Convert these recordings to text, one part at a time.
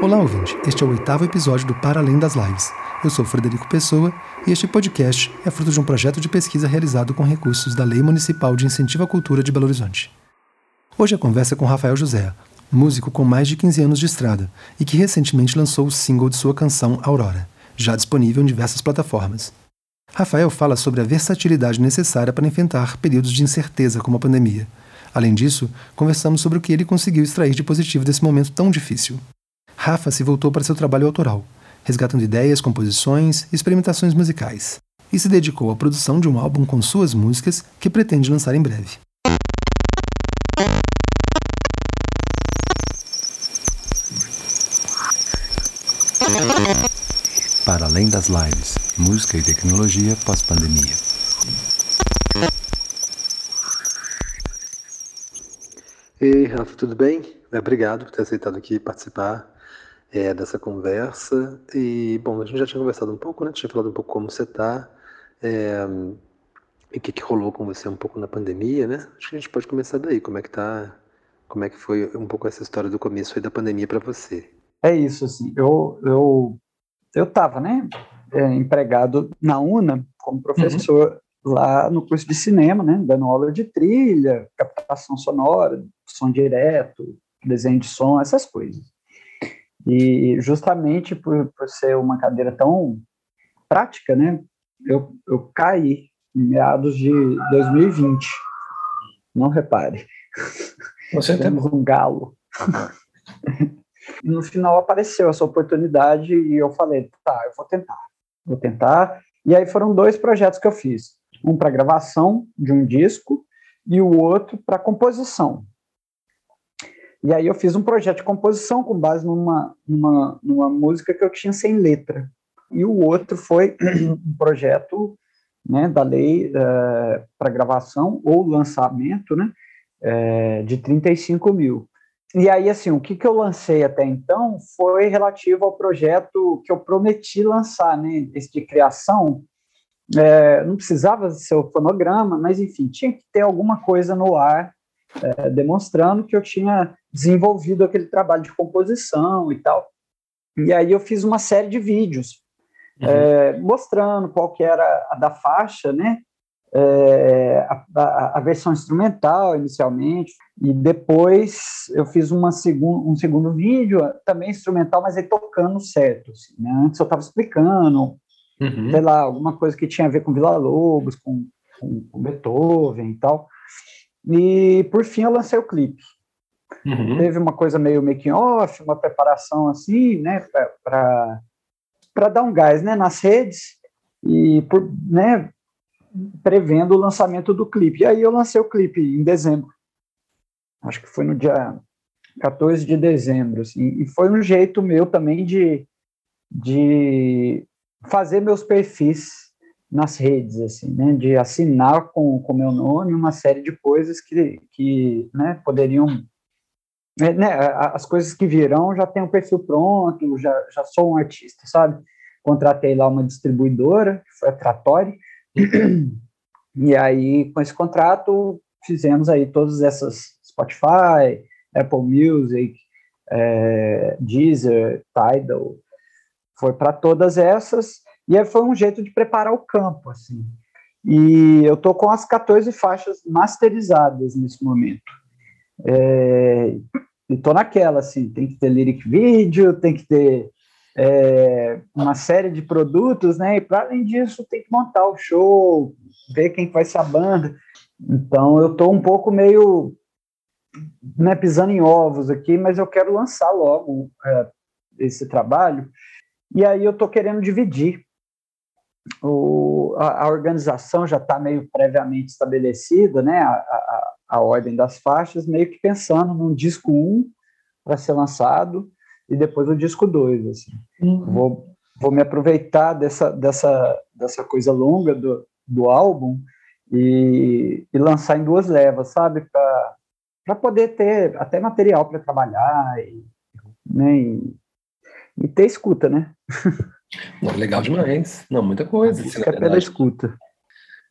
Olá, ouvinte. Este é o oitavo episódio do Para Além das Lives. Eu sou Frederico Pessoa e este podcast é fruto de um projeto de pesquisa realizado com recursos da Lei Municipal de Incentivo à Cultura de Belo Horizonte. Hoje a conversa é com Rafael José, músico com mais de 15 anos de estrada e que recentemente lançou o single de sua canção Aurora, já disponível em diversas plataformas. Rafael fala sobre a versatilidade necessária para enfrentar períodos de incerteza como a pandemia. Além disso, conversamos sobre o que ele conseguiu extrair de positivo desse momento tão difícil. Rafa se voltou para seu trabalho autoral, resgatando ideias, composições e experimentações musicais, e se dedicou à produção de um álbum com suas músicas que pretende lançar em breve. Para além das lives, música e tecnologia pós-pandemia. Ei, Rafa, tudo bem? Obrigado por ter aceitado aqui participar é, dessa conversa. E, bom, a gente já tinha conversado um pouco, né? Tinha falado um pouco como você está é, e o que, que rolou com você um pouco na pandemia, né? Acho que a gente pode começar daí. Como é que tá? Como é que foi um pouco essa história do começo da pandemia para você? É isso, assim. Eu eu eu estava, né? É, empregado na UNA como professor uhum. lá no curso de cinema, né? Dando aula de trilha, captação sonora, som direto, desenho de som, essas coisas. E justamente por, por ser uma cadeira tão prática, né, eu, eu caí em meados de 2020. Não repare. Você Temos um galo. e no final apareceu essa oportunidade e eu falei, tá, eu vou tentar. Vou tentar. E aí foram dois projetos que eu fiz. Um para gravação de um disco e o outro para composição. E aí eu fiz um projeto de composição com base numa, numa, numa música que eu tinha sem letra. E o outro foi um projeto né, da lei eh, para gravação ou lançamento né, uh, de 35 mil. E aí, assim, o que, que eu lancei até então foi relativo ao projeto que eu prometi lançar, né, esse de criação. É, não precisava ser o fonograma, mas enfim, tinha que ter alguma coisa no ar é, demonstrando que eu tinha desenvolvido aquele trabalho de composição e tal. E aí eu fiz uma série de vídeos uhum. é, mostrando qual que era a da faixa, né? É, a, a, a, versão instrumental inicialmente e depois eu fiz uma segun, um segundo vídeo também instrumental, mas aí tocando certo. Assim, né? Antes eu estava explicando, uhum. sei lá, alguma coisa que tinha a ver com Vila Lobos, com, com, com Beethoven e tal. E por fim eu lancei o clipe. Uhum. Teve uma coisa meio making off, uma preparação assim, né, para para dar um gás, né, nas redes e por, né, prevendo o lançamento do clipe. E aí eu lancei o clipe em dezembro. Acho que foi no dia 14 de dezembro, assim, e foi um jeito meu também de, de fazer meus perfis nas redes, assim, né, de assinar com o meu nome uma série de coisas que, que né, poderiam, né, né as coisas que virão já tem o um perfil pronto, já, já sou um artista, sabe? Contratei lá uma distribuidora, que foi a Trattori, e aí com esse contrato fizemos aí todas essas Spotify, Apple Music, é, Deezer, Tidal, foi para todas essas, e foi um jeito de preparar o campo, assim. E eu tô com as 14 faixas masterizadas nesse momento. É, e tô naquela, assim, tem que ter lyric video, tem que ter é, uma série de produtos, né? E para além disso, tem que montar o show, ver quem faz essa banda. Então eu tô um pouco meio né, pisando em ovos aqui, mas eu quero lançar logo é, esse trabalho. E aí eu tô querendo dividir o, a, a, organização já está meio previamente estabelecida, né, a, a, a, ordem das faixas, meio que pensando num disco 1 para ser lançado e depois o disco 2. Assim. Uhum. Vou, vou me aproveitar dessa, dessa, dessa coisa longa do, do álbum e, e lançar em duas levas, sabe? Para poder ter até material para trabalhar e, né, e, e ter escuta, né? Não, legal demais. Não, muita coisa. Assim, é pela escuta.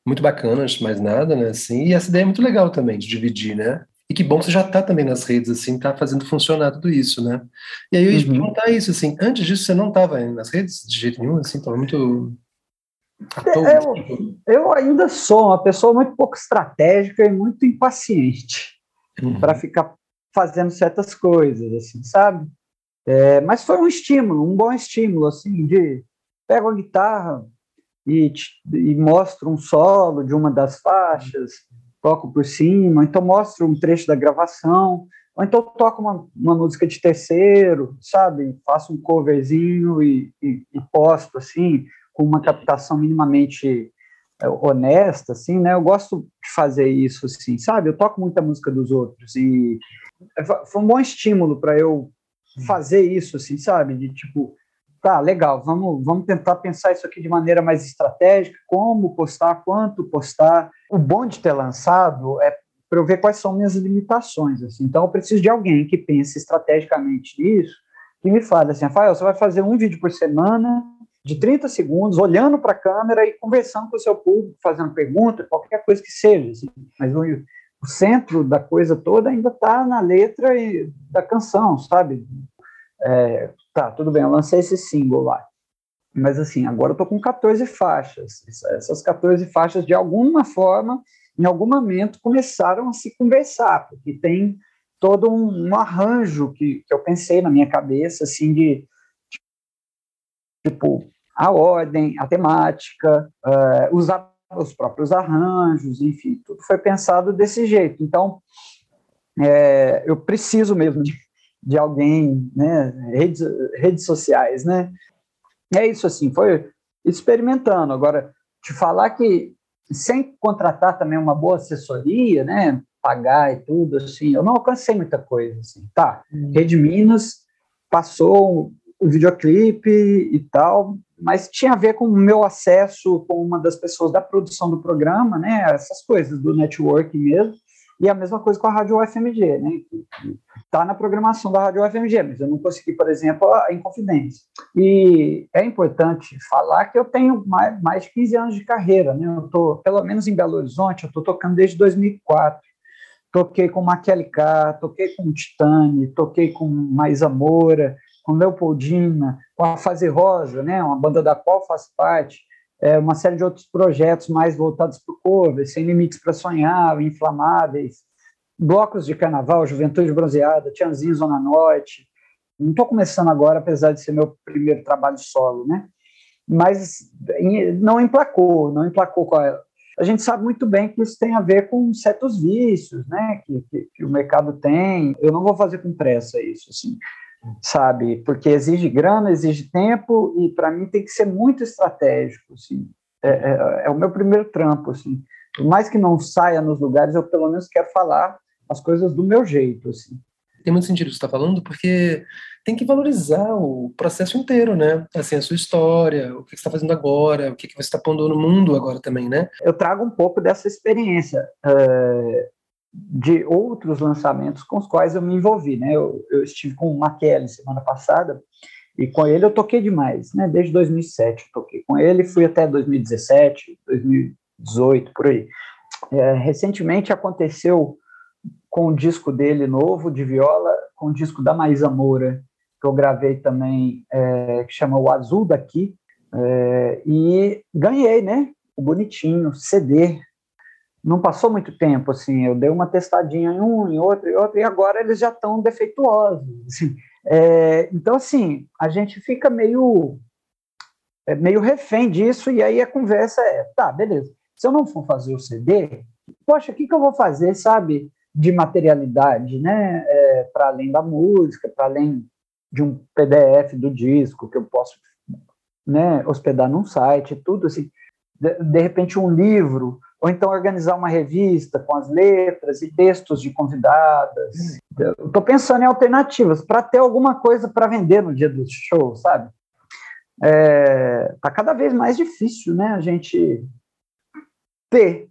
Muito bacana, antes de mais nada, né? Assim, e essa ideia é muito legal também, de dividir, né? E que bom que você já está também nas redes, assim, está fazendo funcionar tudo isso, né? E aí eu ia te uhum. perguntar isso, assim, antes disso você não estava nas redes de jeito nenhum, assim, estava muito... É, eu, tipo eu ainda sou uma pessoa muito pouco estratégica e muito impaciente uhum. para ficar fazendo certas coisas, assim, sabe? É, mas foi um estímulo, um bom estímulo, assim, de pego a guitarra e, e mostro um solo de uma das faixas, toco por cima, então mostro um trecho da gravação, ou então toco uma, uma música de terceiro, sabe? Faço um coverzinho e, e, e posto, assim, com uma captação minimamente é, honesta, assim, né? Eu gosto de fazer isso, assim, sabe? Eu toco muita música dos outros e foi um bom estímulo para eu fazer isso, assim, sabe? De tipo, tá, legal, vamos, vamos tentar pensar isso aqui de maneira mais estratégica, como postar, quanto postar. O bom de ter lançado é para eu ver quais são minhas limitações, assim. Então, eu preciso de alguém que pense estrategicamente nisso, que me fale assim, Rafael, você vai fazer um vídeo por semana, de 30 segundos, olhando para a câmera e conversando com o seu público, fazendo pergunta, qualquer coisa que seja. Assim. Mas o, o centro da coisa toda ainda está na letra e, da canção, sabe? É, tá, tudo bem, eu lancei esse single lá. Mas assim, agora eu tô com 14 faixas. Essas 14 faixas, de alguma forma, em algum momento, começaram a se conversar, porque tem todo um, um arranjo que, que eu pensei na minha cabeça, assim, de tipo, a ordem, a temática, uh, os, os próprios arranjos, enfim, tudo foi pensado desse jeito. Então, é, eu preciso mesmo de de alguém, né, redes, redes sociais, né? É isso assim, foi experimentando. Agora, te falar que sem contratar também uma boa assessoria, né, pagar e tudo, assim, eu não alcancei muita coisa, assim, tá? Hum. Rede Minas passou o videoclipe e tal, mas tinha a ver com o meu acesso com uma das pessoas da produção do programa, né, essas coisas do network mesmo, e a mesma coisa com a Rádio UFMG, né? Está na programação da Rádio UFMG, mas eu não consegui, por exemplo, a Inconfidência. E é importante falar que eu tenho mais, mais de 15 anos de carreira, né? Eu estou, pelo menos em Belo Horizonte, eu estou tocando desde 2004. Toquei com Maquielica, toquei com Titane, toquei com Maísa Moura, com Leopoldina, com a Fase Rosa, né? Uma banda da qual faço parte é, uma série de outros projetos mais voltados para o cover, Sem Limites para Sonhar, Inflamáveis, blocos de carnaval, Juventude Bronzeada, Tianzinho Zona Norte. Não estou começando agora, apesar de ser meu primeiro trabalho solo, né? Mas não emplacou, não emplacou com a... A gente sabe muito bem que isso tem a ver com certos vícios, né? Que, que, que o mercado tem. Eu não vou fazer com pressa isso, assim sabe? Porque exige grana, exige tempo e para mim tem que ser muito estratégico, assim. É, é, é, o meu primeiro trampo, assim. Por mais que não saia nos lugares, eu pelo menos quero falar as coisas do meu jeito, assim. Tem muito sentido o que você está falando, porque tem que valorizar o processo inteiro, né? Assim, a sua história, o que você está fazendo agora, o que você está pondo no mundo agora também, né? Eu trago um pouco dessa experiência. É, de outros lançamentos com os quais eu me envolvi, né? Eu, eu estive com o Maquele semana passada e com ele eu toquei demais, né? Desde 2007 eu toquei com ele, fui até 2017, 2018 por aí. É, recentemente aconteceu com o disco dele novo de viola, com o disco da Maísa Moura que eu gravei também, é, que chama O Azul daqui, é, e ganhei, né? O bonitinho CD não passou muito tempo, assim, eu dei uma testadinha em um, em outro, em outro, e agora eles já estão defeituosos. Assim. É, então, assim, a gente fica meio, é, meio refém disso, e aí a conversa é, tá, beleza, se eu não for fazer o CD, poxa, o que, que eu vou fazer, sabe, de materialidade, né, é, para além da música, para além de um PDF do disco que eu posso né, hospedar num site, tudo assim, de, de repente um livro, ou então organizar uma revista com as letras e textos de convidadas. Estou pensando em alternativas para ter alguma coisa para vender no dia do show, sabe? Está é, tá cada vez mais difícil, né? A gente ter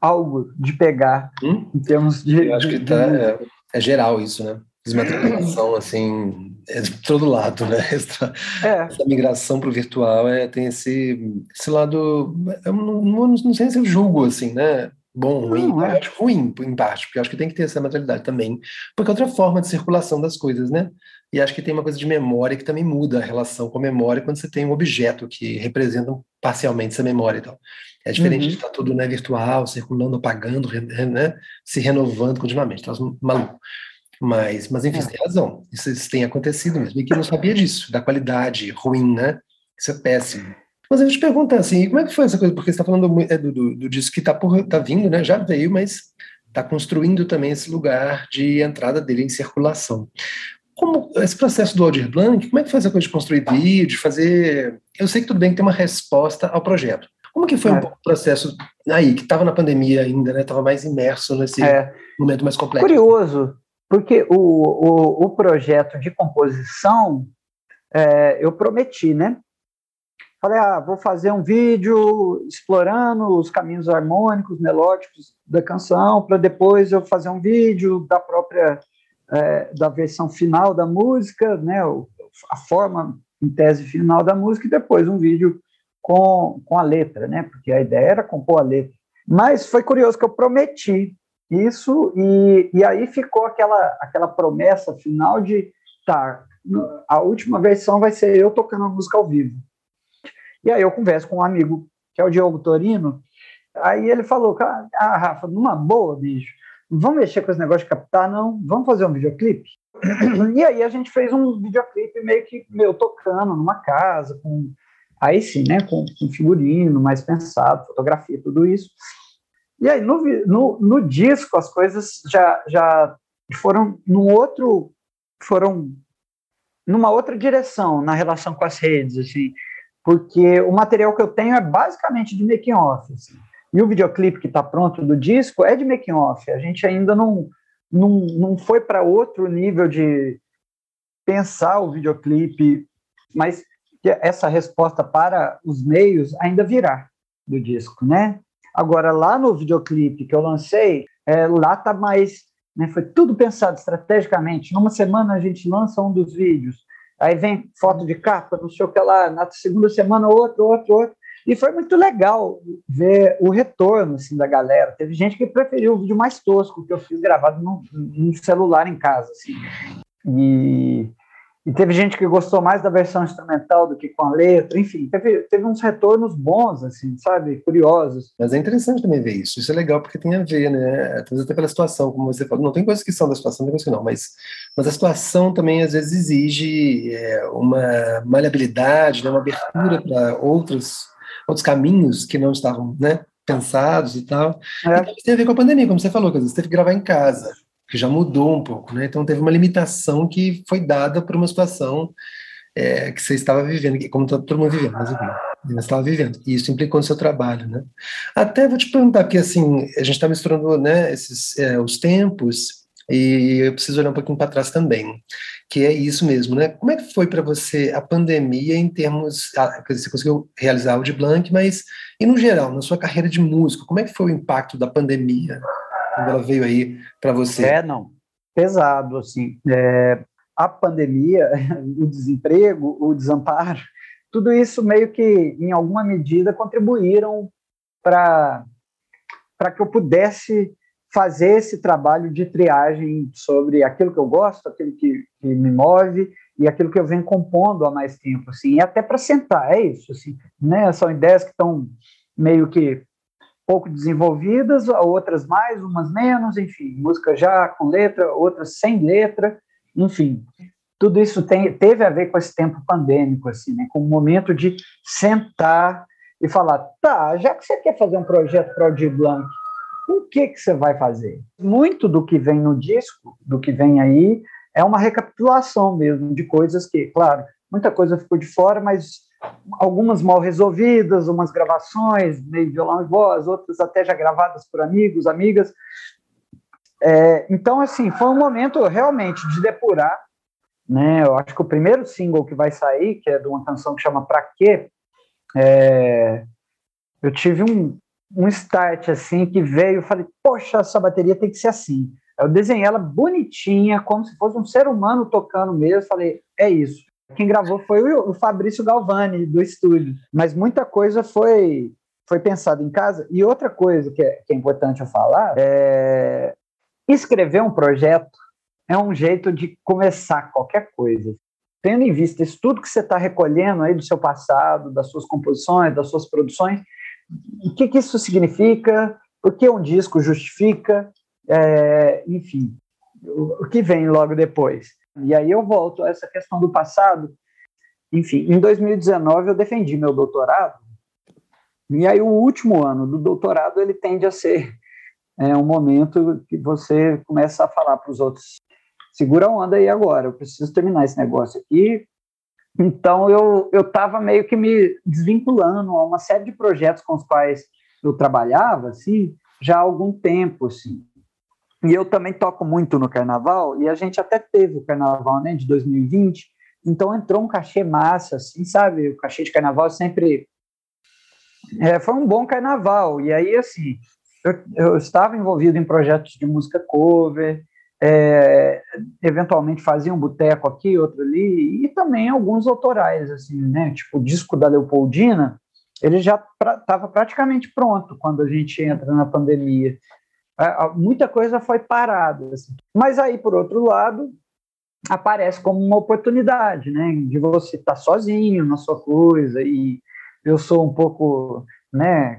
algo de pegar hum? em termos de. Eu acho que tá, é, é geral isso, né? desmaterialização, assim, é de todo lado, né? Essa, é. essa migração para o virtual é, tem esse, esse lado, eu não, não, não sei se eu julgo, assim, né? bom, ruim, não, é. acho ruim, em parte, porque eu acho que tem que ter essa materialidade também, porque é outra forma de circulação das coisas, né? E acho que tem uma coisa de memória que também muda a relação com a memória quando você tem um objeto que representa parcialmente essa memória e tal. É diferente uhum. de estar tudo né, virtual, circulando, apagando, né, se renovando continuamente. Então, maluco. Mas, mas enfim, é. tem razão. Isso, isso, tem acontecido mesmo. E que eu não sabia disso, da qualidade ruim, né? Isso é péssimo. Mas a gente pergunta assim, como é que foi essa coisa? Porque você está falando é, do, do, do, disco que está tá vindo, né? Já veio, mas está construindo também esse lugar de entrada dele em circulação. Como esse processo do Aldir Blanc, como é que foi essa coisa de construir vídeo, fazer... Eu sei que tudo bem que tem uma resposta ao projeto. Como que foi é. um o processo aí, que estava na pandemia ainda, né? Estava mais imerso nesse é. momento mais complexo. Curioso, porque o, o, o projeto de composição, é, eu prometi, né? Falei, ah, vou fazer um vídeo explorando os caminhos harmônicos, melódicos da canção, para depois eu fazer um vídeo da própria, é, da versão final da música, né, a forma em tese final da música, e depois um vídeo com, com a letra, né, porque a ideia era compor a letra. Mas foi curioso que eu prometi isso, e, e aí ficou aquela, aquela promessa final de, tá, a última versão vai ser eu tocando a música ao vivo. E aí eu converso com um amigo, que é o Diogo Torino, aí ele falou, ah, Rafa, numa boa, bicho, vamos mexer com esse negócio de captar, não, vamos fazer um videoclipe? E aí a gente fez um videoclipe meio que meu tocando numa casa, com aí sim, né, com, com figurino mais pensado, fotografia, tudo isso. E aí no, no, no disco as coisas já, já foram num outro, foram numa outra direção na relação com as redes, assim porque o material que eu tenho é basicamente de making off. Assim. E o videoclipe que está pronto do disco é de making off. A gente ainda não, não, não foi para outro nível de pensar o videoclipe, mas essa resposta para os meios ainda virá do disco, né? Agora, lá no videoclipe que eu lancei, é, lá tá mais. Né, foi tudo pensado estrategicamente. Numa semana a gente lança um dos vídeos aí vem foto de capa, não sei o que lá, na segunda semana outro, outro, outro. E foi muito legal ver o retorno assim, da galera. Teve gente que preferiu o vídeo mais tosco que eu fiz gravado num, num celular em casa. Assim. E e teve gente que gostou mais da versão instrumental do que com a letra, enfim, teve, teve uns retornos bons, assim, sabe, curiosos. Mas é interessante também ver isso, isso é legal porque tem a ver, né, até pela situação, como você falou, não tem coisas que são da situação, tem coisas que não, mas, mas a situação também às vezes exige é, uma maleabilidade, né, uma abertura para outros, outros caminhos que não estavam, né, pensados e tal. É. E tem a ver com a pandemia, como você falou, que às vezes teve que gravar em casa, que já mudou um pouco, né? Então teve uma limitação que foi dada por uma situação é, que você estava vivendo, como todo mundo vivendo, mas enfim, você estava vivendo. E isso implicou no seu trabalho, né? Até vou te perguntar, porque assim, a gente está misturando né, esses, é, os tempos e eu preciso olhar um pouquinho para trás também, que é isso mesmo, né? Como é que foi para você a pandemia em termos, ah, você conseguiu realizar o de Blanc, mas e no geral, na sua carreira de músico, como é que foi o impacto da pandemia quando ela veio aí para você? É, não. Pesado, assim. É, a pandemia, o desemprego, o desamparo, tudo isso meio que, em alguma medida, contribuíram para que eu pudesse fazer esse trabalho de triagem sobre aquilo que eu gosto, aquilo que, que me move e aquilo que eu venho compondo há mais tempo, assim, e até para sentar, é isso, assim, né? São ideias que estão meio que pouco desenvolvidas, outras mais, umas menos, enfim, música já com letra, outras sem letra, enfim. Tudo isso tem, teve a ver com esse tempo pandêmico, assim, né, com o momento de sentar e falar, tá, já que você quer fazer um projeto para o Aldir Blanc, o que, que você vai fazer? Muito do que vem no disco, do que vem aí, é uma recapitulação mesmo de coisas que, claro, muita coisa ficou de fora, mas algumas mal resolvidas, umas gravações, meio violão e voz, outras até já gravadas por amigos, amigas. É, então, assim, foi um momento realmente de depurar. Né? Eu acho que o primeiro single que vai sair, que é de uma canção que chama Pra Quê, é, eu tive um, um start assim que veio, eu falei, poxa, essa bateria tem que ser assim. Eu desenhei ela bonitinha, como se fosse um ser humano tocando mesmo. Falei, é isso. Quem gravou foi o, Fabrício Galvani, do estúdio. Mas muita coisa foi foi pensado em casa. E outra coisa que é, que é importante eu falar é escrever um projeto é um jeito de começar qualquer coisa. Tendo em vista isso tudo que você está recolhendo aí do seu passado, das suas composições, das suas produções, o que, que isso significa? O que um disco justifica? É, enfim, o, o que vem logo depois. E aí eu volto a essa questão do passado. Enfim, em 2019 eu defendi meu doutorado, e aí o último ano do doutorado ele tende a ser é, um momento que você começa a falar para os outros, segura a onda aí agora, eu preciso terminar esse negócio aqui. Então eu eu estava meio que me desvinculando a uma série de projetos com os quais eu trabalhava, assim, já há algum tempo, assim. E eu também toco muito no carnaval, e a gente até teve o carnaval né, de 2020, então entrou um cachê massa, assim, sabe? O cachê de carnaval sempre. É, foi um bom carnaval. E aí, assim, eu, eu estava envolvido em projetos de música cover, é, eventualmente fazia um boteco aqui, outro ali, e também alguns autorais, assim, né? Tipo, o disco da Leopoldina, ele já estava pra, praticamente pronto quando a gente entra na pandemia muita coisa foi parada. Assim. Mas aí, por outro lado, aparece como uma oportunidade, né, de você estar sozinho na sua coisa e eu sou um pouco, né,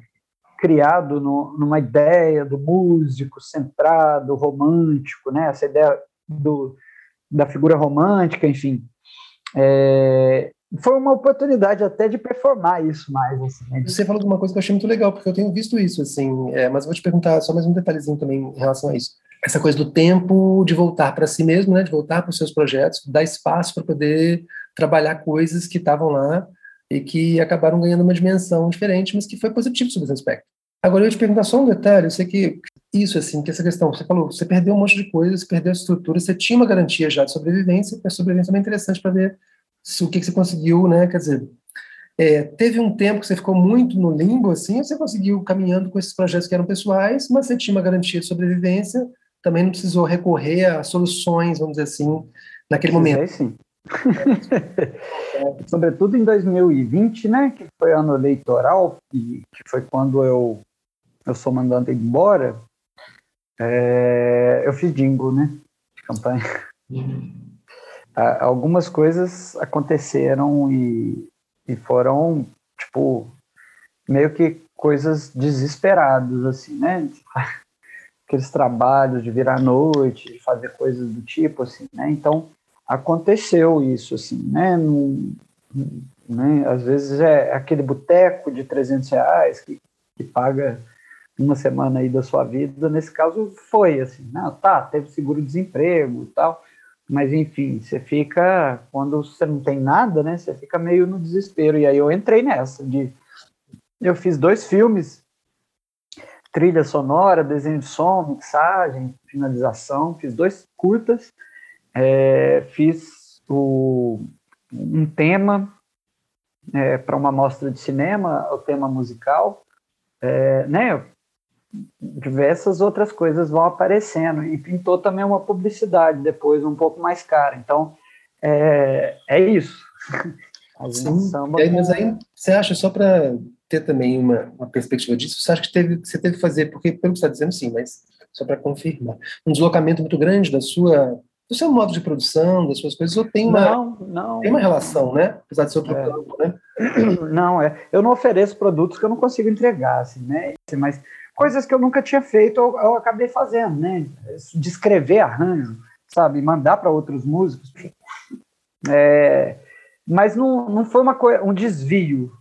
criado no, numa ideia do músico centrado, romântico, né, essa ideia do, da figura romântica, enfim. É, foi uma oportunidade até de performar isso mais. Assim, né? Você falou de uma coisa que eu achei muito legal, porque eu tenho visto isso, assim, é, mas eu vou te perguntar só mais um detalhezinho também em relação a isso. Essa coisa do tempo de voltar para si mesmo, né, de voltar para os seus projetos, dar espaço para poder trabalhar coisas que estavam lá e que acabaram ganhando uma dimensão diferente, mas que foi positivo sobre esse aspecto. Agora, eu te perguntar só um detalhe, eu sei que isso, assim, que essa questão, você falou, você perdeu um monte de coisas, perdeu a estrutura, você tinha uma garantia já de sobrevivência, a sobrevivência é interessante para ver o que, que você conseguiu, né? Quer dizer, é, teve um tempo que você ficou muito no limbo, assim, você conseguiu caminhando com esses projetos que eram pessoais, mas você tinha uma garantia de sobrevivência, também não precisou recorrer a soluções, vamos dizer assim, naquele momento. sim. é, sobretudo em 2020, né, que foi ano eleitoral, e que foi quando eu, eu sou mandado embora, é, eu fiz jingle, né, de campanha. Uhum algumas coisas aconteceram e, e foram, tipo, meio que coisas desesperadas, assim, né? Aqueles trabalhos de virar noite, de fazer coisas do tipo, assim, né? Então, aconteceu isso, assim, né? No, né? Às vezes é aquele boteco de 300 reais que, que paga uma semana aí da sua vida, nesse caso foi assim, não, tá, teve seguro-desemprego e tal, mas enfim, você fica quando você não tem nada, né? Você fica meio no desespero. E aí eu entrei nessa de eu fiz dois filmes, trilha sonora, desenho de som, mixagem, finalização, fiz dois curtas, é, fiz o, um tema é, para uma mostra de cinema, o tema musical, é, né? Diversas outras coisas vão aparecendo. E pintou também uma publicidade depois, um pouco mais cara. Então, é, é isso. Sim, samba é, mas aí você acha, só para ter também uma, uma, perspectiva disso, você acha que teve, você teve que fazer, porque pelo que você está dizendo, sim, mas só para confirmar, um deslocamento muito grande da sua do seu modo de produção, das suas coisas, ou tem uma, não, não, tem uma relação, né? Apesar de ser outro é. campo, né? Não, é. Eu não ofereço produtos que eu não consigo entregar, assim, né? Mas coisas que eu nunca tinha feito, eu, eu acabei fazendo, né? Descrever arranjo, sabe? Mandar para outros músicos. É, mas não, não foi uma coisa, um desvio.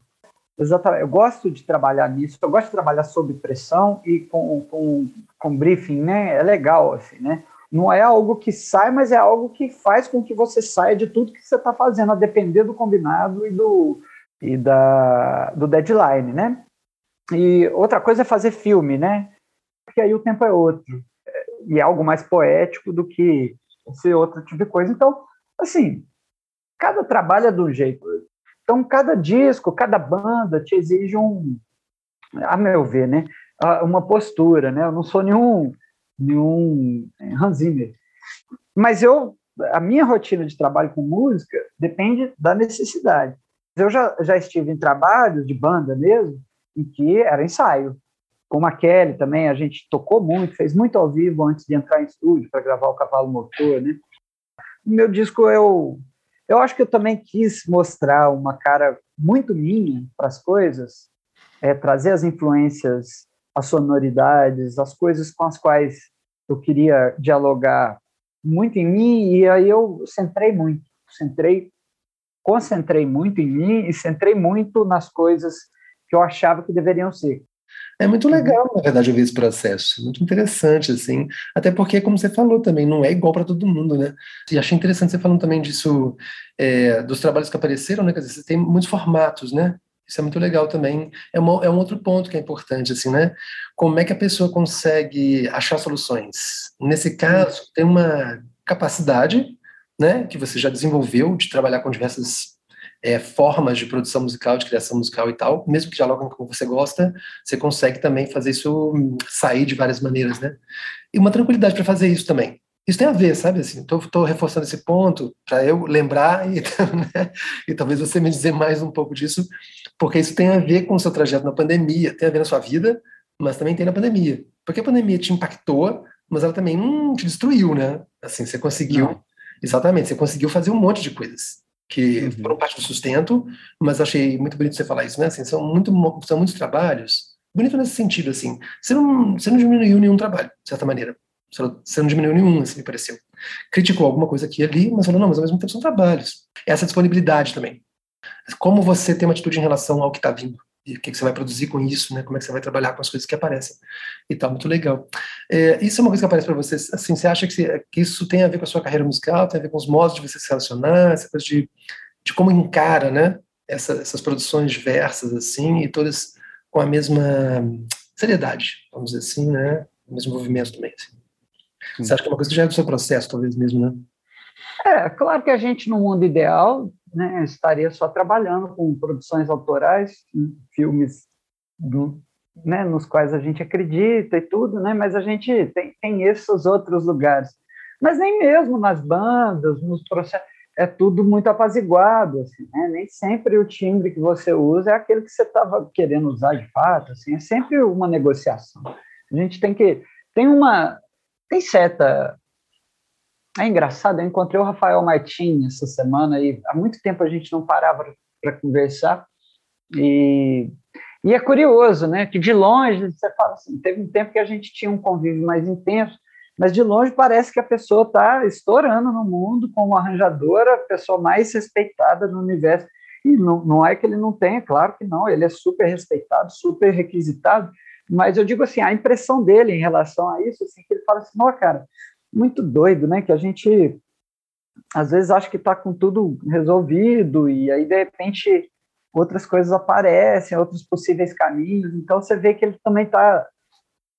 Exatamente. Eu gosto de trabalhar nisso, eu gosto de trabalhar sob pressão e com, com, com briefing, né? É legal, assim, né? Não é algo que sai, mas é algo que faz com que você saia de tudo que você está fazendo, a depender do combinado e do, e da, do deadline, né? E outra coisa é fazer filme, né? Porque aí o tempo é outro. E é algo mais poético do que ser outro tipo de coisa. Então, assim, cada trabalho é de um jeito. Então, cada disco, cada banda te exige um, a meu ver, né? Uma postura, né? Eu não sou nenhum, nenhum Hans Zimmer. Mas eu, a minha rotina de trabalho com música depende da necessidade. Eu já, já estive em trabalhos de banda mesmo, em que era ensaio. Com a Kelly também, a gente tocou muito, fez muito ao vivo antes de entrar em estúdio para gravar o Cavalo Motor, né? O meu disco, eu, eu acho que eu também quis mostrar uma cara muito minha para as coisas, é, trazer as influências, as sonoridades, as coisas com as quais eu queria dialogar muito em mim, e aí eu centrei muito, centrei, concentrei muito em mim e centrei muito nas coisas que eu achava que deveriam ser. É muito uhum. legal, na verdade, ver esse processo. Muito interessante, assim. Até porque, como você falou também, não é igual para todo mundo, né? E achei interessante você falando também disso, é, dos trabalhos que apareceram, né? Quer dizer, você tem muitos formatos, né? Isso é muito legal também. É, uma, é um outro ponto que é importante, assim, né? Como é que a pessoa consegue achar soluções? Nesse caso, tem uma capacidade, né, que você já desenvolveu de trabalhar com diversas é, formas de produção musical, de criação musical e tal, mesmo que dialogam com o que você gosta, você consegue também fazer isso sair de várias maneiras, né? E uma tranquilidade para fazer isso também. Isso tem a ver, sabe? Assim, estou reforçando esse ponto para eu lembrar e, né? e talvez você me dizer mais um pouco disso, porque isso tem a ver com o seu trajeto na pandemia, tem a ver na sua vida, mas também tem na pandemia. Porque a pandemia te impactou, mas ela também hum, te destruiu, né? Assim, você conseguiu, Não. exatamente, você conseguiu fazer um monte de coisas que uhum. foram parte do sustento, mas achei muito bonito você falar isso, né? Assim, são, muito, são muitos trabalhos, bonito nesse sentido, assim, você não, você não diminuiu nenhum trabalho, de certa maneira, você não diminuiu nenhum, assim, me pareceu. Criticou alguma coisa aqui e ali, mas falou, não, mas ao mesmo tempo são trabalhos. Essa disponibilidade também. Como você tem uma atitude em relação ao que está vindo e o que, que, você vai produzir com isso, né? Como é que você vai trabalhar com as coisas que aparecem e tal, muito legal. É, isso é uma coisa que aparece para você, assim, você acha que, você, que, isso tem a ver com a sua carreira musical, tem a ver com os modos de você se relacionar, essa coisa de, de como encara, né? Essa, essas produções diversas, assim, e todas com a mesma seriedade, vamos dizer assim, né? O mesmo movimento também, assim. Você acha que é uma coisa que já é do seu processo, talvez mesmo, né? É, claro que a gente, no mundo ideal, né, estaria só trabalhando com produções autorais, filmes do, né, nos quais a gente acredita e tudo, né, mas a gente tem, tem esses outros lugares. Mas nem mesmo nas bandas, nos processos, é tudo muito apaziguado, assim, né? nem sempre o timbre que você usa é aquele que você estava querendo usar de fato, assim, é sempre uma negociação. A gente tem que tem uma tem certa é engraçado, eu encontrei o Rafael Martins essa semana e há muito tempo a gente não parava para conversar e, e é curioso, né, que de longe você fala assim, teve um tempo que a gente tinha um convívio mais intenso, mas de longe parece que a pessoa está estourando no mundo como arranjadora, a pessoa mais respeitada no universo. E não, não é que ele não tenha, claro que não, ele é super respeitado, super requisitado, mas eu digo assim, a impressão dele em relação a isso, assim, que ele fala assim, não, cara, muito doido, né? Que a gente às vezes acha que está com tudo resolvido e aí de repente outras coisas aparecem, outros possíveis caminhos. Então você vê que ele também está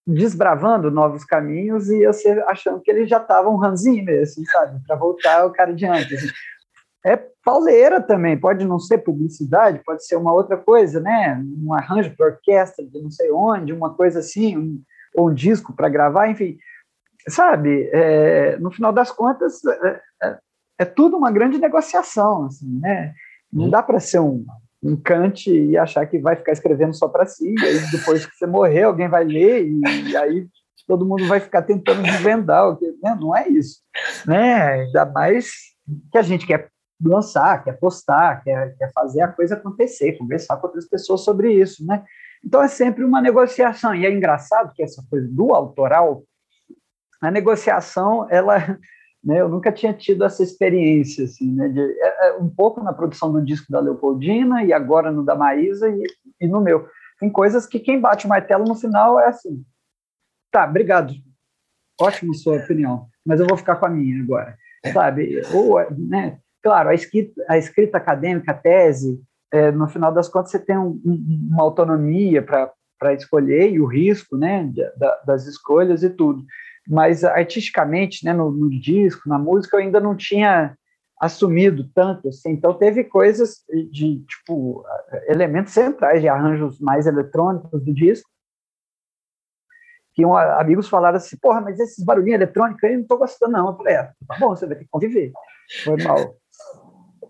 desbravando novos caminhos e você achando que ele já estava um ranzinho mesmo, sabe? Para voltar o cara de antes. É pauleira também, pode não ser publicidade, pode ser uma outra coisa, né? Um arranjo para orquestra de não sei onde, uma coisa assim, um, ou um disco para gravar, enfim sabe, é, no final das contas, é, é, é, tudo uma grande negociação, assim, né? Não dá para ser um, um Kant e achar que vai ficar escrevendo só para si, e aí depois que você morrer, alguém vai ler, e, e aí todo mundo vai ficar tentando desvendar, né? não é isso. Né? Ainda mais que a gente quer lançar, quer postar, quer, quer fazer a coisa acontecer, conversar com outras pessoas sobre isso, né? Então é sempre uma negociação, e é engraçado que essa coisa do autoral a negociação, ela, né, eu nunca tinha tido essa experiência, assim, né, de, é, é, um pouco na produção do disco da Leopoldina e agora no da Maísa e, e no meu. Tem coisas que quem bate o martelo no final é assim, tá, obrigado, ótimo sua opinião, mas eu vou ficar com a minha agora, sabe? Ou, né, claro, a escrita, a escrita acadêmica, a tese, é, no final das contas você tem um, uma autonomia para escolher e o risco, né, da, das escolhas e tudo mas artisticamente, né, no, no, disco, na música, eu ainda não tinha assumido tanto, assim, então teve coisas de, tipo, elementos centrais de arranjos mais eletrônicos do disco, que um, amigos falaram assim, porra, mas esses barulhinhos eletrônicos aí eu não tô gostando não, eu falei, é, tá bom, você vai ter que conviver, foi mal.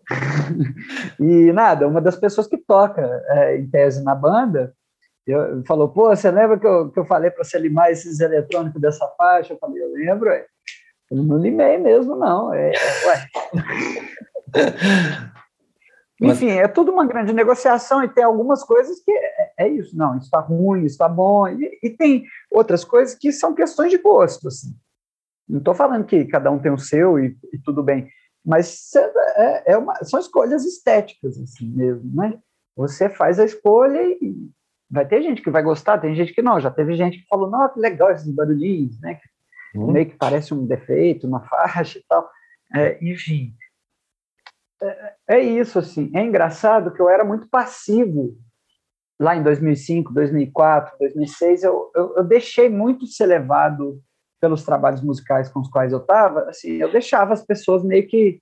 e nada, uma das pessoas que toca é, em tese na banda, Eu, falou, pô, você lembra que eu, que eu falei para você limar esses eletrônicos dessa faixa? Eu falei, eu lembro. Eu não limei mesmo, não. É, é. Enfim, é tudo uma grande negociação e tem algumas coisas que é, é isso, não, isso está ruim, isso está bom, e, e, tem outras coisas que são questões de gosto, assim. Não estou falando que cada um tem o seu e, e tudo bem, mas é, é uma, são escolhas estéticas, assim mesmo, né? Você faz a escolha e vai ter gente que vai gostar, tem gente que não. Já teve gente que falou, nossa, que legal esses barulhinhos, né? Hum. Meio que parece um defeito, uma faixa e tal. É, enfim, é, é, isso, assim. É engraçado que eu era muito passivo lá em 2005, 2004, 2006. Eu, eu, eu deixei muito ser levado pelos trabalhos musicais com os quais eu estava. Assim, eu deixava as pessoas meio que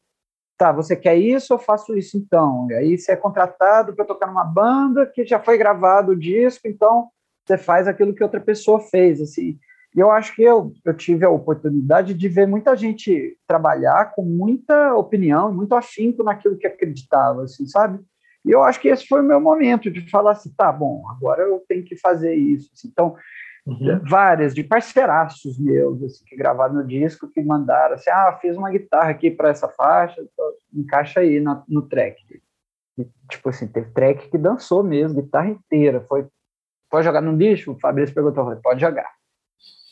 tá, você quer isso, eu faço isso então. E aí você é contratado para tocar numa banda que já foi gravado o disco, então você faz aquilo que outra pessoa fez, assim. E eu acho que eu, eu tive a oportunidade de ver muita gente trabalhar com muita opinião, muito afinco naquilo que acreditava, assim, sabe? E eu acho que esse foi o meu momento de falar assim, tá bom, agora eu tenho que fazer isso. Assim. Então, Uhum. várias de parceiraços meus assim, que gravaram no disco que mandaram assim ah fiz uma guitarra aqui para essa faixa então encaixa aí no, no track. E, tipo assim teve track que dançou mesmo guitarra inteira foi pode jogar no lixo o Fabrício perguntou falei, pode jogar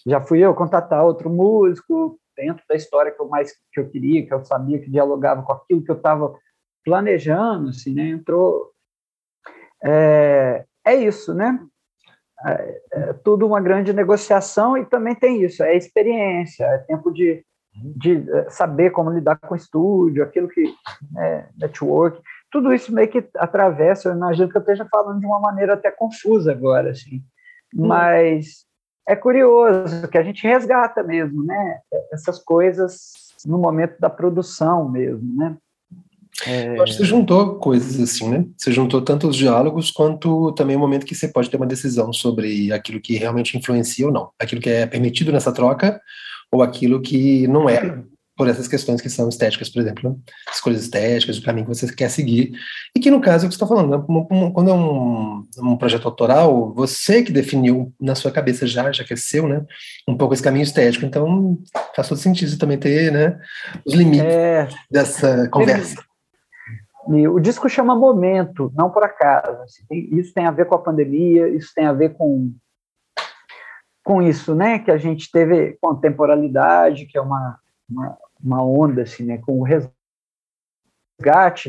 já fui eu contatar outro músico dentro da história que eu mais que eu queria que eu sabia que dialogava com aquilo que eu estava planejando assim né entrou. É, é isso né é, é tudo uma grande negociação e também tem isso, é experiência, é tempo de, de é, saber como lidar com o estúdio, aquilo que é network, tudo isso meio que atravessa, eu imagino que eu esteja falando de uma maneira até confusa agora, assim, hum. mas é curioso que a gente resgata mesmo, né, essas coisas no momento da produção mesmo, né, é... Acho que você juntou coisas assim, né? Você juntou tanto os diálogos quanto também o momento que você pode ter uma decisão sobre aquilo que realmente influencia ou não, aquilo que é permitido nessa troca ou aquilo que não é, por essas questões que são estéticas, por exemplo, né? escolhas estéticas, o caminho que você quer seguir, e que no caso é o que você está falando, né? quando é um, um, projeto autoral, você que definiu na sua cabeça já, já que é seu, né, um pouco esse caminho estético, então faz todo sentido também ter, né, os limites é... dessa conversa. E o disco chama Momento, não por acaso. Assim, isso tem a ver com a pandemia, isso tem a ver com, com isso, né? Que a gente teve com a temporalidade, que é uma, uma, uma onda, assim, né? Com o resgate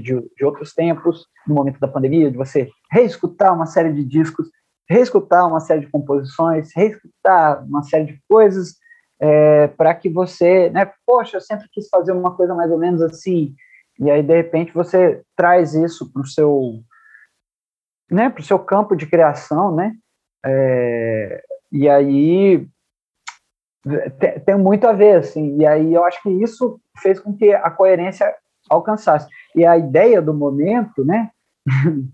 de, de outros tempos, no momento da pandemia, de você reescutar uma série de discos, reescutar uma série de composições, reescutar uma série de coisas, é, para que você, né? Poxa, eu sempre quis fazer uma coisa mais ou menos assim, e aí, de repente, você traz isso para o seu, né, pro seu campo de criação, né? É, e aí tem, tem, muito a ver, assim. E aí eu acho que isso fez com que a coerência alcançasse. E a ideia do momento, né?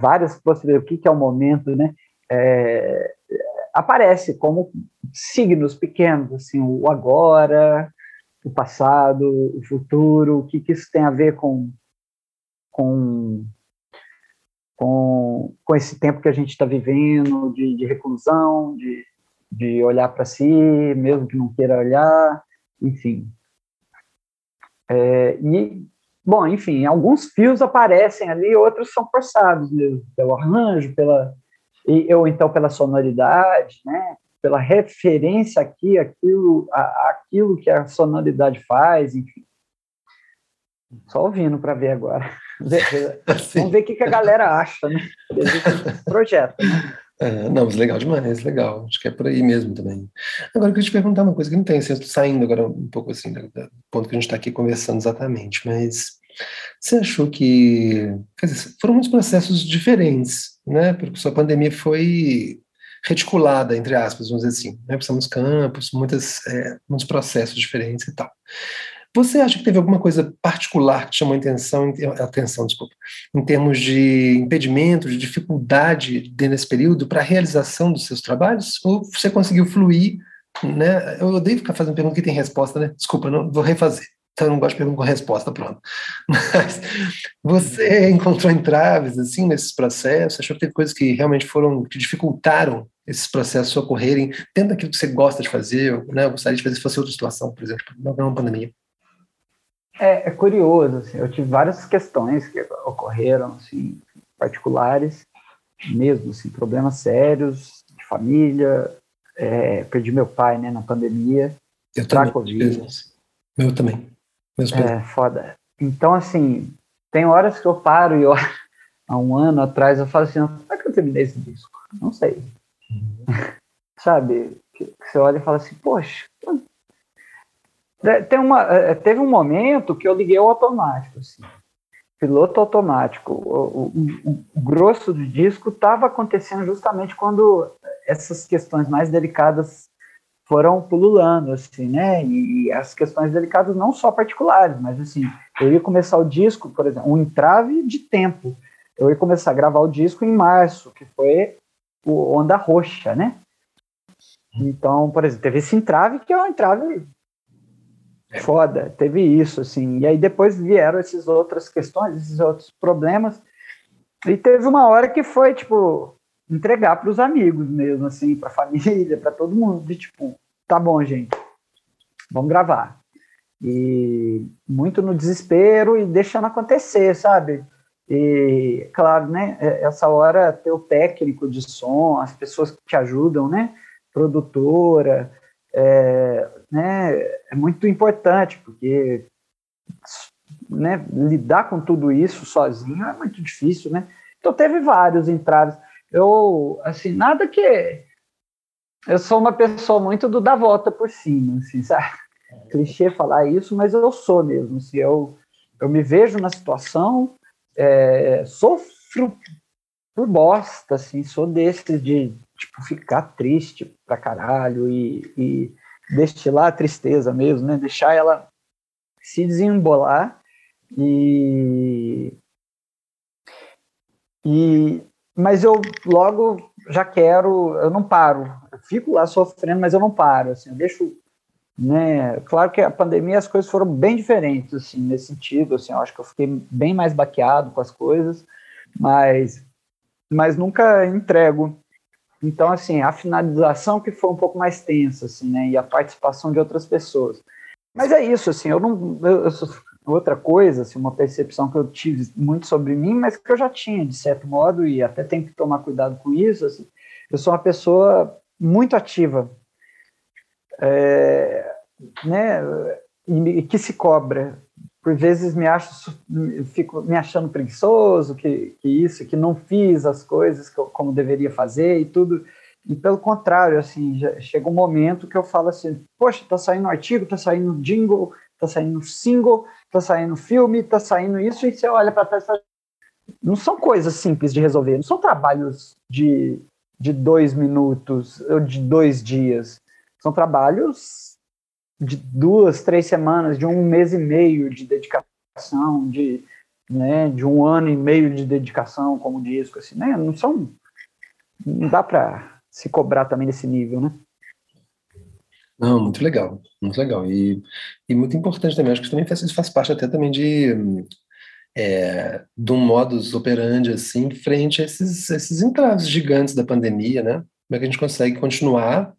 várias possibilidades, o que, é o momento, né? É, aparece como signos pequenos, assim, o agora, o passado, o futuro, o que, que isso tem a ver com, com, com, com esse tempo que a gente está vivendo, de, de, reclusão, de, de olhar para si, mesmo que não queira olhar, enfim. É, e, bom, enfim, alguns fios aparecem ali, outros são forçados mesmo, pelo arranjo, pela, e, ou então pela sonoridade, né? Pela referência aqui, aquilo, a, aquilo que a sonoridade faz, enfim. Só ouvindo para ver agora. Vamos ver o que, que a galera acha, né? projeto, né? É, não, mas legal demais, legal. Acho que é por aí mesmo também. Agora eu queria te perguntar uma coisa que não tem, assim, saindo agora um pouco assim do, ponto que a gente está aqui conversando exatamente, mas você achou que quer dizer, foram muitos processos diferentes, né? Porque sua pandemia foi reticulada, entre aspas, vamos dizer assim. Né? Precisamos campos, muitas, é, muitos processos diferentes e tal. Você acha que teve alguma coisa particular que chamou atenção, atenção desculpa, em termos de impedimento, de dificuldade nesse período para a realização dos seus trabalhos? Ou você conseguiu fluir? Né? Eu odeio ficar fazendo pergunta que tem resposta, né? Desculpa, não vou refazer. Então, eu não gosto de pergunta com resposta, pronto. Mas você encontrou entraves, assim, nesses processos? Achou que teve coisas que realmente foram, que dificultaram esses processos ocorrerem dentro daquilo que você gosta de fazer, né? Eu gostaria de fazer se fosse outra situação, por exemplo, não uma pandemia. É, é curioso, assim, eu tive várias questões que ocorreram, assim, particulares, mesmo, assim, problemas sérios de família, é, perdi meu pai, né, na pandemia, eu também, Covid. Meu também. É, foda. Então, assim, tem horas que eu paro e eu, há um ano atrás, eu falo assim, como é que eu terminei esse disco? Não sei. Uhum. Sabe? Que, que você olha e fala assim, poxa, tem uma, é, teve um momento que eu liguei o automático, assim, piloto automático. O, o, o grosso do disco estava acontecendo justamente quando essas questões mais delicadas foram pululando, assim, né? E, as questões delicadas não só particulares, mas assim, eu ia começar o disco, por exemplo, um entrave de tempo. Eu ia começar a gravar o disco em março, que foi o Onda Roxa, né? Então, por exemplo, teve esse entrave que é um entrave foda, teve isso, assim. E aí depois vieram essas outras questões, esses outros problemas. E teve uma hora que foi, tipo, entregar para os amigos mesmo, assim, para a família, para todo mundo, de tipo, tá bom, gente, vamos gravar. E muito no desespero e deixando acontecer, sabe? E, claro, né, é, essa hora ter o técnico de som, as pessoas que te ajudam, né, produtora, é, né, é muito importante, porque né, lidar com tudo isso sozinho é muito difícil, né? Então teve vários entraves eu, assim, nada que. Eu sou uma pessoa muito do dar volta por cima, assim, sabe? É. Clichê falar isso, mas eu sou mesmo. Assim, eu, eu me vejo na situação, é, sofro por bosta, assim, sou desses de tipo, ficar triste pra caralho e, e destilar a tristeza mesmo, né? Deixar ela se desembolar e, e mas eu logo já quero, eu não paro, eu fico lá sofrendo, mas eu não paro, assim, eu deixo, né, claro que a pandemia as coisas foram bem diferentes, assim, nesse sentido, assim, eu acho que eu fiquei bem mais baqueado com as coisas, mas, mas nunca entrego, então, assim, a finalização que foi um pouco mais tensa, assim, né, e a participação de outras pessoas, mas é isso, assim, eu não, eu, eu outra coisa, assim, uma percepção que eu tive muito sobre mim, mas que eu já tinha, de certo modo, e até tenho que tomar cuidado com isso, assim, eu sou uma pessoa muito ativa, é, né, e, que se cobra. Por vezes me acho, fico me achando preguiçoso, que, que isso, que não fiz as coisas eu, como deveria fazer e tudo. E pelo contrário, assim, chega um momento que eu falo assim, poxa, tá saindo artigo, tá saindo jingle, tá saindo single, tá saindo filme, tá saindo isso, e você olha para trás não são coisas simples de resolver, não são trabalhos de, de dois minutos ou de dois dias. São trabalhos de duas, três semanas, de um mês e meio de dedicação, de, né, de um ano e meio de dedicação como disco, assim, né? Não são. Não dá para se cobrar também nesse nível, né? Não, muito legal, muito legal. E, e muito importante também, acho que também faz, isso faz parte até também de, é, de um modus operandi, assim, frente a esses, esses entraves gigantes da pandemia, né? Como é que a gente consegue continuar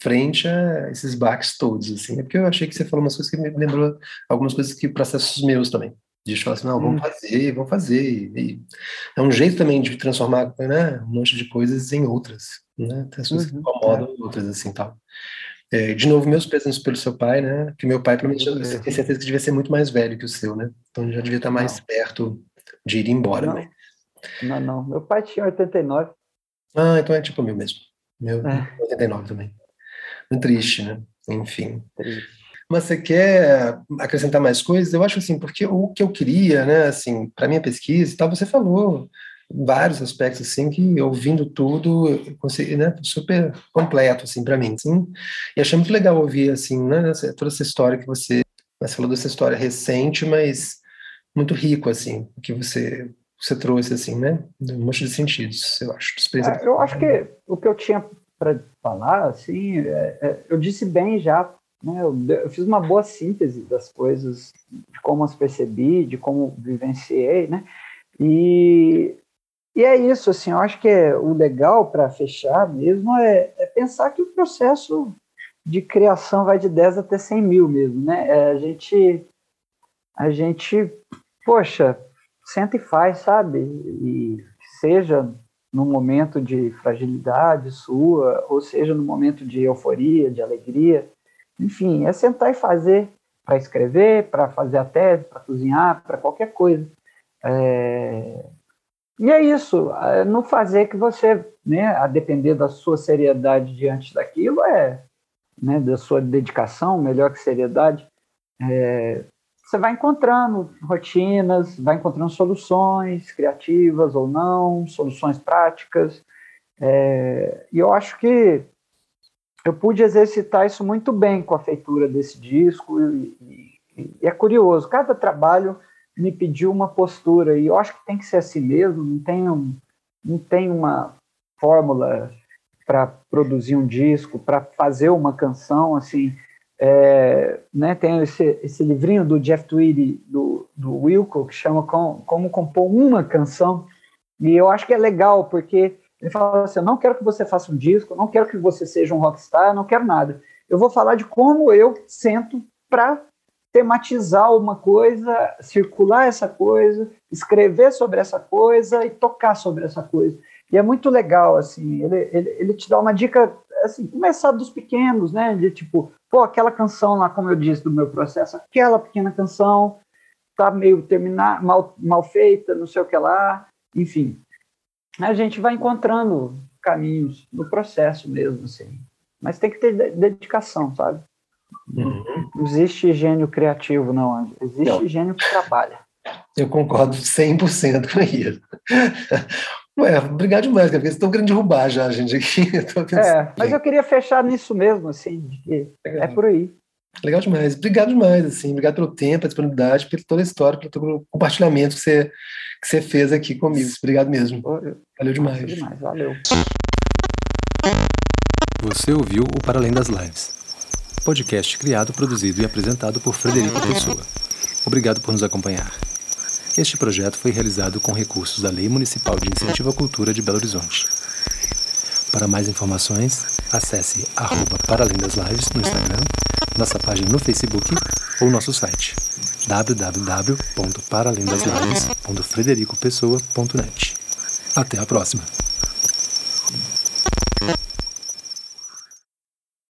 frente a esses baques todos, assim? É porque eu achei que você falou umas coisas que me lembrou algumas coisas que processos meus também. De falar assim, não, vamos hum. fazer, vamos fazer. E, é um jeito também de transformar né, um monte de coisas em outras, né? Tem as coisas uhum, que incomodam é. outras, assim, tal. É, de novo, meus pêsames pelo seu pai, né? Que meu pai, provavelmente, eu tenho certeza que devia ser muito mais velho que o seu, né? Então já devia estar mais não. perto de ir embora, não. né? Não, não. Meu pai tinha 89. Ah, então é tipo o meu mesmo. Meu, é. 89 também. Muito triste, né? Enfim. Triste. Mas você quer acrescentar mais coisas? Eu acho assim, porque o que eu queria, né, assim, para minha pesquisa e tal, você falou vários aspectos assim que ouvindo tudo eu consegui, né, super completo assim para mim, sim. E achei muito legal ouvir assim, né, toda essa história que você, você falou dessa história recente, mas muito rico assim, que você você trouxe assim, né, um monte de sentidos, eu acho. É, eu acho que o que eu tinha para falar, assim, é, é, eu disse bem já né? Eu, eu, fiz uma boa síntese das coisas, de como as percebi, de como vivenciei, né? E, e é isso, assim, eu acho que é, o legal para fechar mesmo é, é, pensar que o processo de criação vai de 10 até 100 mil mesmo, né? É, a gente, a gente, poxa, senta e faz, sabe? E seja no momento de fragilidade sua, ou seja no momento de euforia, de alegria, enfim, é sentar e fazer para escrever, para fazer a tese, para cozinhar, para qualquer coisa. É... E é isso, não fazer que você, né, a depender da sua seriedade diante daquilo, é né, da sua dedicação, melhor que seriedade, é, você vai encontrando rotinas, vai encontrando soluções criativas ou não, soluções práticas. É, e eu acho que eu pude exercitar isso muito bem com a feitura desse disco. E, e, e é curioso, cada trabalho me pediu uma postura, e eu acho que tem que ser assim mesmo, não tem, um, não tem uma fórmula para produzir um disco, para fazer uma canção, assim, é, né, tem esse, esse livrinho do Jeff Tweedy, do, do Wilco, que chama Como, Como Compor Uma Canção, e eu acho que é legal, porque ele fala assim, eu não quero que você faça um disco, não quero que você seja um rockstar, não quero nada. Eu vou falar de como eu sento para tematizar uma coisa, circular essa coisa, escrever sobre essa coisa e tocar sobre essa coisa. E é muito legal, assim, ele, ele, ele te dá uma dica, assim, começar dos pequenos, né, de tipo, pô, aquela canção lá, como eu disse, do meu processo, aquela pequena canção tá meio terminar, mal, mal feita, não sei o que lá, enfim. A gente vai encontrando caminhos no processo mesmo, assim. Mas tem que ter dedicação, sabe? Uhum. Não existe gênio criativo, não. Existe não. gênio que trabalha. Eu concordo 100% com isso. Ué, obrigado demais, cara, vocês estão querendo derrubar já a gente aqui. é, mas eu queria fechar nisso mesmo, assim, é por aí. Legal demais. Obrigado demais, assim, obrigado pelo tempo, a disponibilidade, por toda a história, pelo todo compartilhamento que você, que você fez aqui comigo. Obrigado mesmo. Valeu demais. demais. Valeu. Você ouviu o Para Além das Lives. Podcast criado, produzido e apresentado por Frederico Pessoa. Obrigado por nos acompanhar. Este projeto foi realizado com recursos da Lei Municipal de Incentivo à Cultura de Belo Horizonte. Para mais informações, acesse arroba Para Além das Lives no Instagram, nossa página no Facebook ou nosso site www.paralendaslives.fredericopessoa.net. Até a próxima!